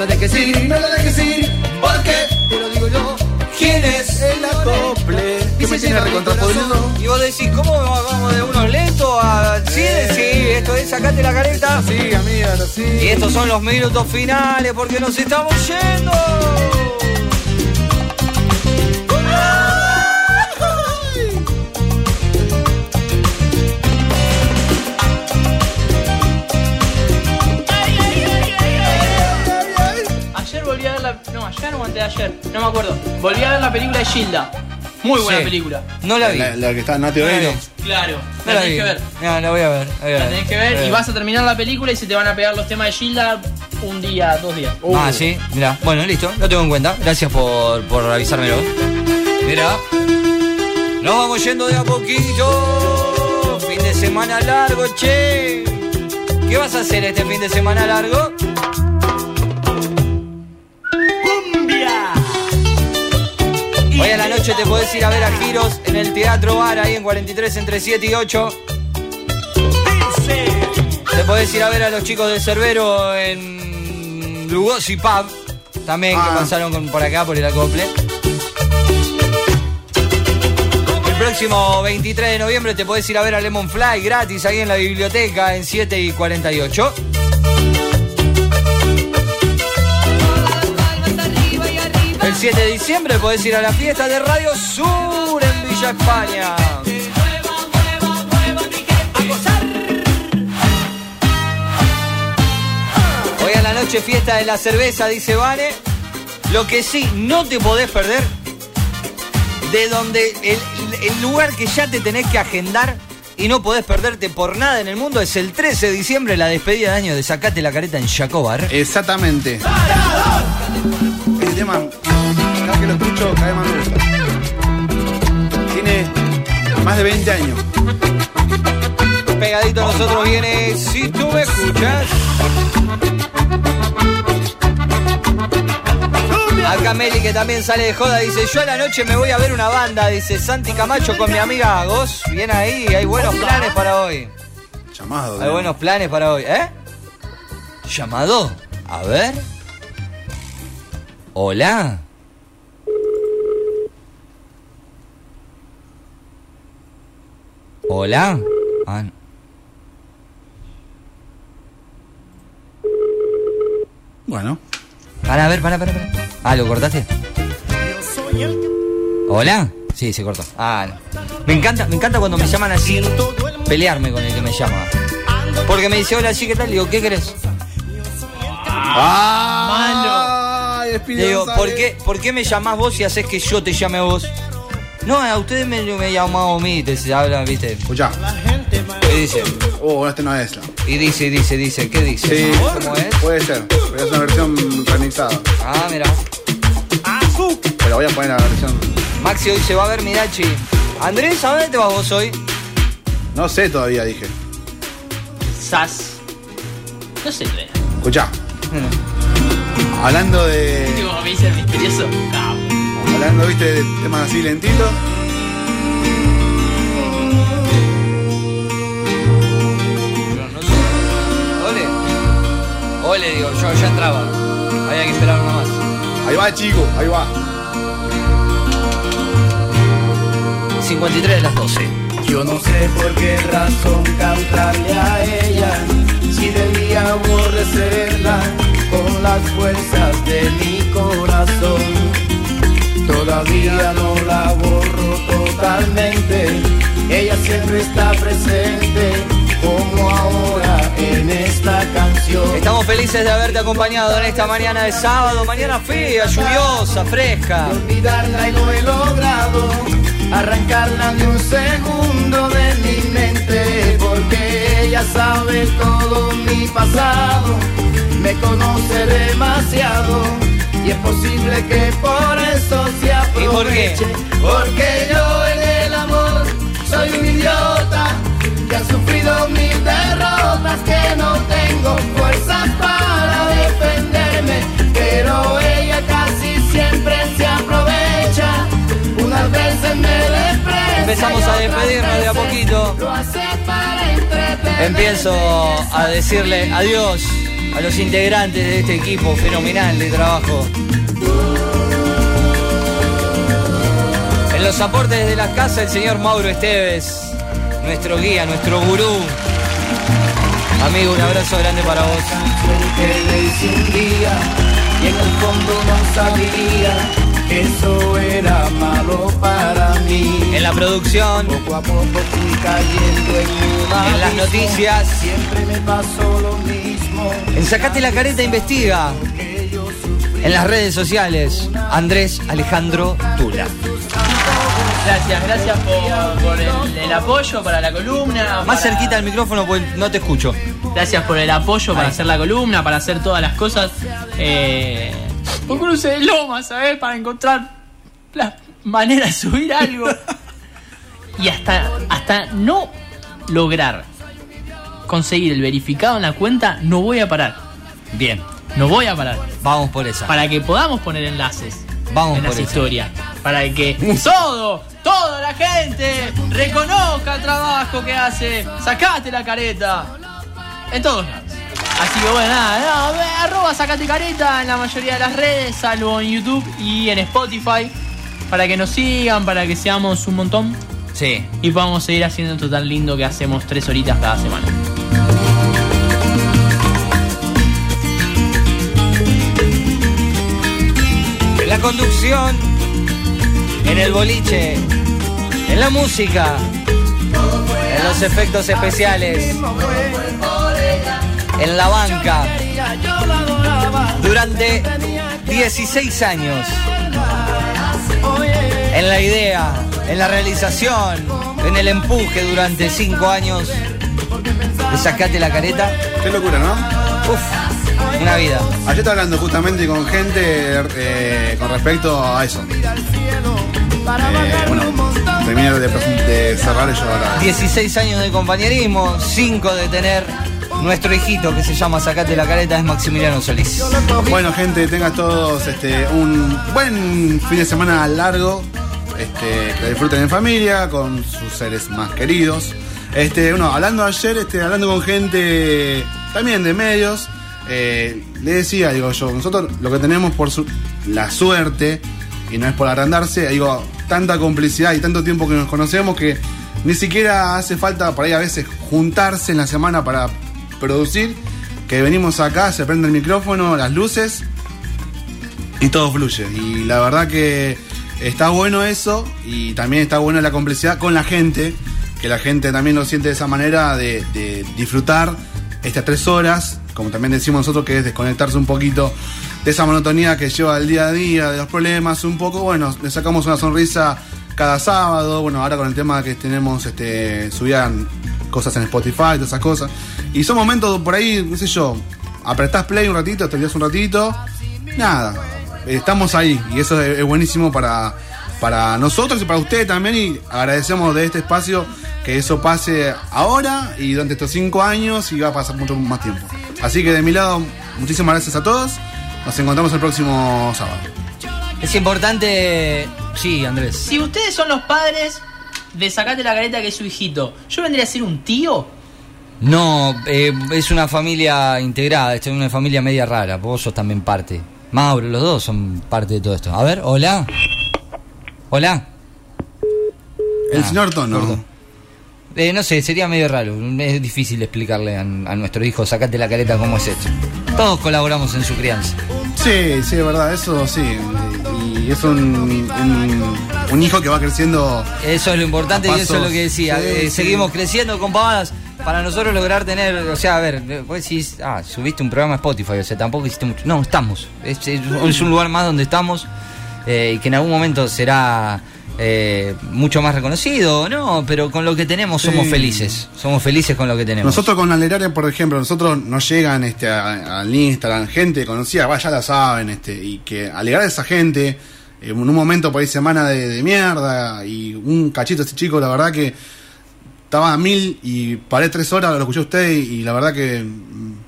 lo dejes ir, no lo dejes ir, porque te lo digo yo. ¿Quién es? El acople. ¿Qué me tiene corazón? Y vos decís, ¿cómo vamos de unos lentos a 100? Sí, esto es sacate la careta. Sí, amiga, sí. Y estos son los minutos finales porque nos estamos yendo. De ayer. No me acuerdo. Volví a ver la película de Gilda. Muy buena Sí. película. No la vi. La, la que está Nati Oreiro. Claro. No La la tenés vi. que ver. No, la voy a ver. la voy a La tenés que ver y vas a terminar la película y se te van a pegar los temas de Gilda un día, dos días. Ah, sí, mira. Bueno, listo, lo tengo en cuenta. Gracias por, por avisármelo. Mira. Nos vamos yendo de a poquito. Fin de semana largo, che. ¿Qué vas a hacer este fin de semana largo? Noche te podés ir a ver a Giros en el Teatro Bar, ahí en 43 entre 7 y 8. Te podés ir a ver a los chicos de Cerbero en Lugosi Pub, también que Ah. pasaron con- por acá por el acople. El próximo 23 de noviembre te podés ir a ver a Lemon Fly gratis ahí en la biblioteca en 7 y 48. 7 de diciembre podés ir a la fiesta de Radio Sur en Villa España. Hoy a la noche fiesta de la cerveza, dice Vane. Lo que sí, no te podés perder de donde el, el lugar que ya te tenés que agendar y no podés perderte por nada en el mundo es el 13 de diciembre, la despedida de año de Sacate la Careta en Jacobar. Exactamente. Este tema, que lo escucho, cada vez más me gusta. Tiene más de 20 años. Pegadito a nosotros viene Si tú me escuchas. Acá Meli que también sale de joda dice yo a la noche me voy a ver una banda, dice Santi Camacho con mi amiga Agos. Bien ahí, hay buenos planes para hoy. Llamado. Hay buenos planes para hoy, ¿eh? Llamado. A ver. Hola. Hola. Ah, no. Bueno. Para, a ver, para, para, para. Ah, ¿lo cortaste? ¿Hola? Sí, se cortó. Ah, no. Me encanta, me encanta cuando me llaman así, pelearme con el que me llama. Porque me dice, hola, sí, ¿qué tal? Le digo, ¿qué querés? ¡Ah! Le digo. ¿por qué, ¿por qué me llamás vos y haces que yo te llame a vos? No, a ustedes me, me llaman a mí, te se hablan, viste. Escuchá. ¿Qué dice? Oh, este no es. Y dice, dice, dice, ¿qué dice? Sí, ¿Cómo es? puede ser. Pero es una versión remixada. Ah, mira. Pero voy a poner la versión. Maxi hoy se va a ver Mirachi. Andrés, ¿a dónde te vas vos hoy? No sé todavía, dije. Sas. No sé. Escuchá. Hablando de. Tipo, me dice el misterioso. No. Hablando, viste, de temas así lentitos. Ole. Ole, digo, yo ya entraba. Había que esperar una más. Ahí va, chico, ahí va. 53 de las 12. Yo no sé por qué razón cantarle a ella si debía aborrecerla con las fuerzas de mi corazón. Todavía no la borro totalmente, ella siempre está presente como ahora en esta canción. Estamos felices de haberte acompañado en esta mañana de sábado. Mañana fría, lluviosa, fresca. olvidarla y no he logrado arrancarla ni un segundo de mi mente porque ella sabe todo mi pasado, me conoce demasiado y es posible que por eso se ¿Y por qué? aproveche porque yo en el amor soy un idiota que ha sufrido mil derrotas que no tengo fuerzas para defenderme pero ella casi siempre se aprovecha unas veces me desprecia Empezamos a despedirnos de a poquito. lo hace para. Empiezo a decirle adiós. A los integrantes de este equipo fenomenal de trabajo. En los aportes de la casa, el señor Mauro Esteves, nuestro guía, nuestro gurú. Amigo, un abrazo grande para vos. y en el fondo no sabía que eso era malo para mí. En la producción, Poco a poco fui cayendo en un en las noticias, Siempre me pasó lo mismo. En Sacate la Careta Investiga. En las redes sociales, Andrés Alejandro Tula. Gracias, gracias por, por el, el apoyo para la columna. Más para- cerquita al micrófono porque no te escucho. Gracias por el apoyo para Ahí. hacer la columna, para hacer todas las cosas. Eh, un cruce de loma, ¿sabes? Para encontrar la manera de subir algo. y hasta, hasta no lograr conseguir el verificado en la cuenta, no voy a parar. Bien, No voy a parar. vamos por esa. Para que podamos poner enlaces Vamos en por las eso. historias. Para que todo, toda la gente reconozca el trabajo que hace. Sacate la careta. En todos lados. Así que bueno, nada, no, arroba sacate careta en la mayoría de las redes, salvo en YouTube y en Spotify. Para que nos sigan, para que seamos un montón Sí. y podamos seguir haciendo esto tan lindo que hacemos tres horitas cada semana. La conducción, en el boliche, en la música, en los efectos especiales, en la banca, durante 16 años, en la idea, en la realización, en el empuje durante 5 años sacate la careta. Qué locura, ¿no? Uf, una vida. Ayer estaba hablando justamente con gente eh, con respecto a eso. Eh, bueno, terminé de, de cerrar yo ahora. 16 años de compañerismo, 5 de tener nuestro hijito que se llama Sacate la careta, es Maximiliano Solís. Bueno, gente, tengan todos este, un buen fin de semana largo. Este, que disfruten en familia, con sus seres más queridos. Este, bueno, hablando ayer, este, hablando con gente también de medios, eh, le decía, digo yo, nosotros lo que tenemos por su- la suerte, y no es por agrandarse, digo, tanta complicidad y tanto tiempo que nos conocemos que ni siquiera hace falta por ahí a veces juntarse en la semana para producir, que venimos acá, se prende el micrófono, las luces y todo fluye. Y la verdad que está bueno eso y también está bueno la complicidad con la gente, que la gente también lo siente de esa manera de disfrutar estas tres horas, como también decimos nosotros, que es desconectarse un poquito de esa monotonía que lleva el día a día, de los problemas, un poco, bueno, le sacamos una sonrisa cada sábado, bueno, ahora con el tema que tenemos, este, subían cosas en Spotify, todas esas cosas. Y son momentos por ahí, qué sé yo, apretás play un ratito, te un ratito, nada, estamos ahí y eso es, es buenísimo para, para nosotros y para ustedes también y agradecemos de este espacio que eso pase ahora y durante estos cinco años y va a pasar mucho más tiempo. Así que de mi lado, muchísimas gracias a todos, nos encontramos el próximo sábado. Es importante. Sí, Andrés. Si ustedes son los padres de sacate la careta que es su hijito, ¿yo vendría a ser un tío? No, eh, es una familia integrada, es una familia media rara. Vos sos también parte. Mauro, los dos son parte de todo esto. A ver, hola. Hola. El Ah, señor Tono. Eh, no sé, sería medio raro. Es difícil explicarle a, a nuestro hijo, sacate la careta cómo es esto. Todos colaboramos en su crianza. Sí, sí, es verdad, eso sí. Y es un, un, un hijo que va creciendo. Eso es lo importante y eso es lo que decía. Sí, Eh, sí. Seguimos creciendo con pavadas. Para nosotros lograr tener, o sea, a ver, vos decís, ah, subiste un programa a Spotify, o sea, tampoco hiciste mucho. No, estamos. Es, es- es un lugar más donde estamos eh, y que en algún momento será eh, mucho más reconocido, ¿no? Pero con lo que tenemos somos Sí. felices. Somos felices con lo que tenemos. Nosotros con Aleraria, por ejemplo, nosotros nos llegan este, a- al Instagram gente conocida, va, ya la saben, este, y que alegrar a esa gente eh, en un momento por ahí semana de, de mierda y un cachito ese chico, la verdad que estaba a mil y paré tres horas, lo escuché a usted y, y la verdad que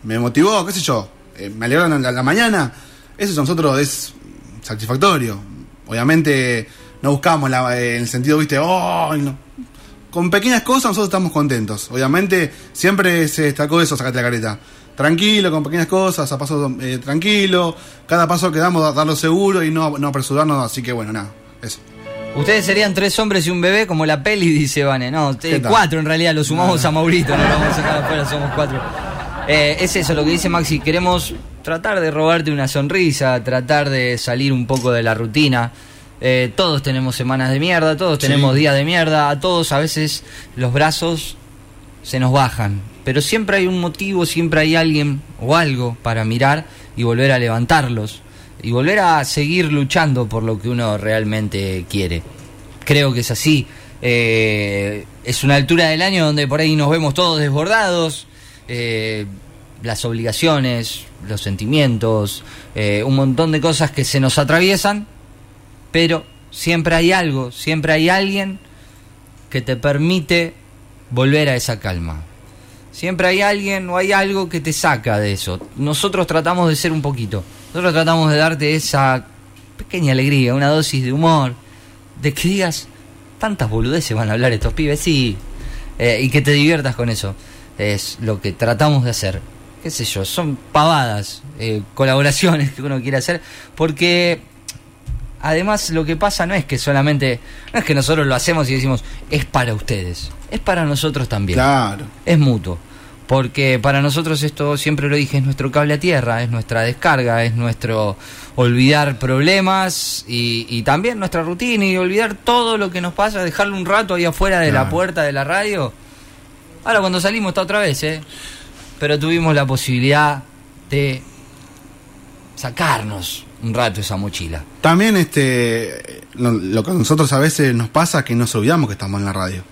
me motivó, qué sé yo, eh, me alegraron la, la mañana, eso a nosotros es satisfactorio. Obviamente no buscamos la- eh, en el sentido, viste, oh, no, con pequeñas cosas nosotros estamos contentos. Obviamente siempre se destacó eso, sacate la careta. tranquilo, con pequeñas cosas, a paso eh, tranquilo. Cada paso que damos, darlo seguro y no, no apresurarnos. Así que bueno, nada, eso. Ustedes serían tres hombres y un bebé como la peli, dice Vane. No, ¿Qué eh, cuatro en realidad, lo sumamos Ah. a Maurito, no lo vamos a sacar afuera, somos cuatro. Eh, es eso lo que dice Maxi, queremos tratar de robarte una sonrisa, tratar de salir un poco de la rutina. Eh, todos tenemos semanas de mierda, todos Sí. tenemos días de mierda, a todos a veces los brazos se nos bajan, pero siempre hay un motivo, siempre hay alguien o algo para mirar y volver a levantarlos y volver a seguir luchando por lo que uno realmente quiere. Creo que es así. Eh, es una altura del año donde por ahí nos vemos todos desbordados, eh, las obligaciones, los sentimientos, un montón de cosas que se nos atraviesan, pero siempre hay algo, siempre hay alguien que te permite volver a esa calma. Siempre hay alguien o hay algo que te saca de eso. Nosotros tratamos de ser un poquito. Nosotros tratamos de darte esa pequeña alegría, una dosis de humor, de que digas, tantas boludeces van a hablar estos pibes, sí, eh, y que te diviertas con eso. Es lo que tratamos de hacer. ¿Qué sé yo? Son pavadas, eh, colaboraciones que uno quiere hacer, porque además lo que pasa no es que solamente, no es que nosotros lo hacemos y decimos, es para ustedes, es para nosotros también. Claro. Es mutuo. Porque para nosotros esto, siempre lo dije, es nuestro cable a tierra, es nuestra descarga, es nuestro olvidar problemas y, y también nuestra rutina y olvidar todo lo que nos pasa, dejarlo un rato ahí afuera de la puerta de la radio. Ahora cuando salimos está otra vez, ¿eh? Pero tuvimos la posibilidad de sacarnos un rato esa mochila. También este lo, lo que a nosotros a veces nos pasa es que nos olvidamos que estamos en la radio.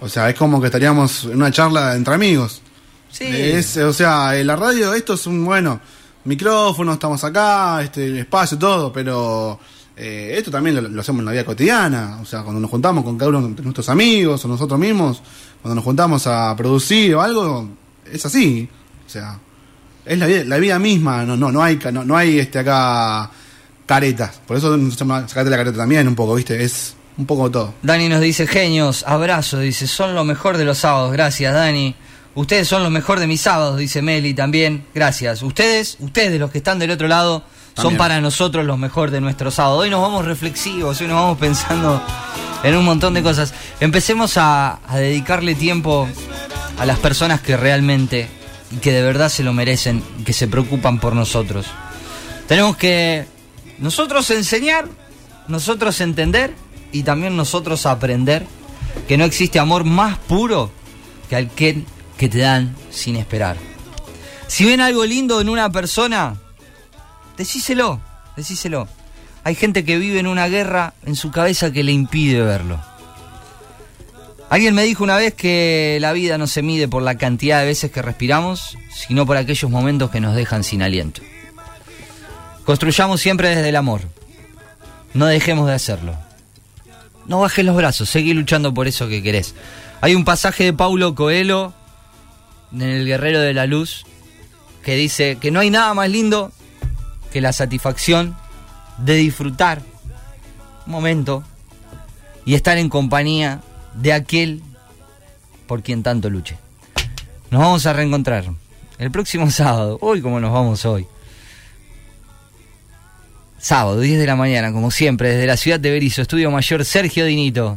O sea, es como que estaríamos en una charla entre amigos. Sí. Es, o sea, en la radio esto es un bueno micrófono, estamos acá, este el espacio, todo, pero eh, esto también lo, lo hacemos en la vida cotidiana. O sea, cuando nos juntamos con cada uno de nuestros amigos o nosotros mismos, cuando nos juntamos a producir o algo, es así. O sea, es la vida, la vida misma, no, no, no hay, no, no hay este acá caretas. Por eso sacate la careta también un poco, viste, es un poco todo. Dani nos dice, genios, abrazo, dice, son lo mejor de los sábados, gracias Dani. Ustedes son lo mejor de mis sábados, dice Meli también, gracias. Ustedes, ustedes los que están del otro lado, son para nosotros los mejor de nuestro sábado. Hoy nos vamos reflexivos, hoy nos vamos pensando en un montón de cosas. Empecemos a, a dedicarle tiempo a las personas que realmente y que de verdad se lo merecen que se preocupan por nosotros. Tenemos que nosotros enseñar, nosotros entender y también nosotros aprender que no existe amor más puro que aquel que te dan sin esperar. Si ven algo lindo en una persona, decíselo, decíselo. Hay gente que vive en una guerra en su cabeza que le impide verlo. Alguien me dijo una vez que la vida no se mide por la cantidad de veces que respiramos, sino por aquellos momentos que nos dejan sin aliento. Construyamos siempre desde el amor. No dejemos de hacerlo. No bajes los brazos, seguí luchando por eso que querés. Hay un pasaje de Paulo Coelho en El Guerrero de la Luz que dice que no hay nada más lindo que la satisfacción de disfrutar un momento y estar en compañía de aquel por quien tanto luche. Nos vamos a reencontrar el próximo sábado. Hoy como nos vamos hoy. Sábado, 10 de la mañana, como siempre, desde la ciudad de Berizo, Estudio Mayor Sergio Dinito,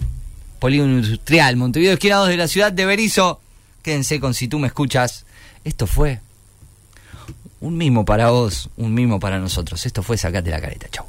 Polígono Industrial, Montevideo, esquina 2 de la ciudad de Berizo. Quédense con si tú me escuchas. Esto fue un mimo para vos, un mimo para nosotros. Esto fue Sacate la careta. Chau.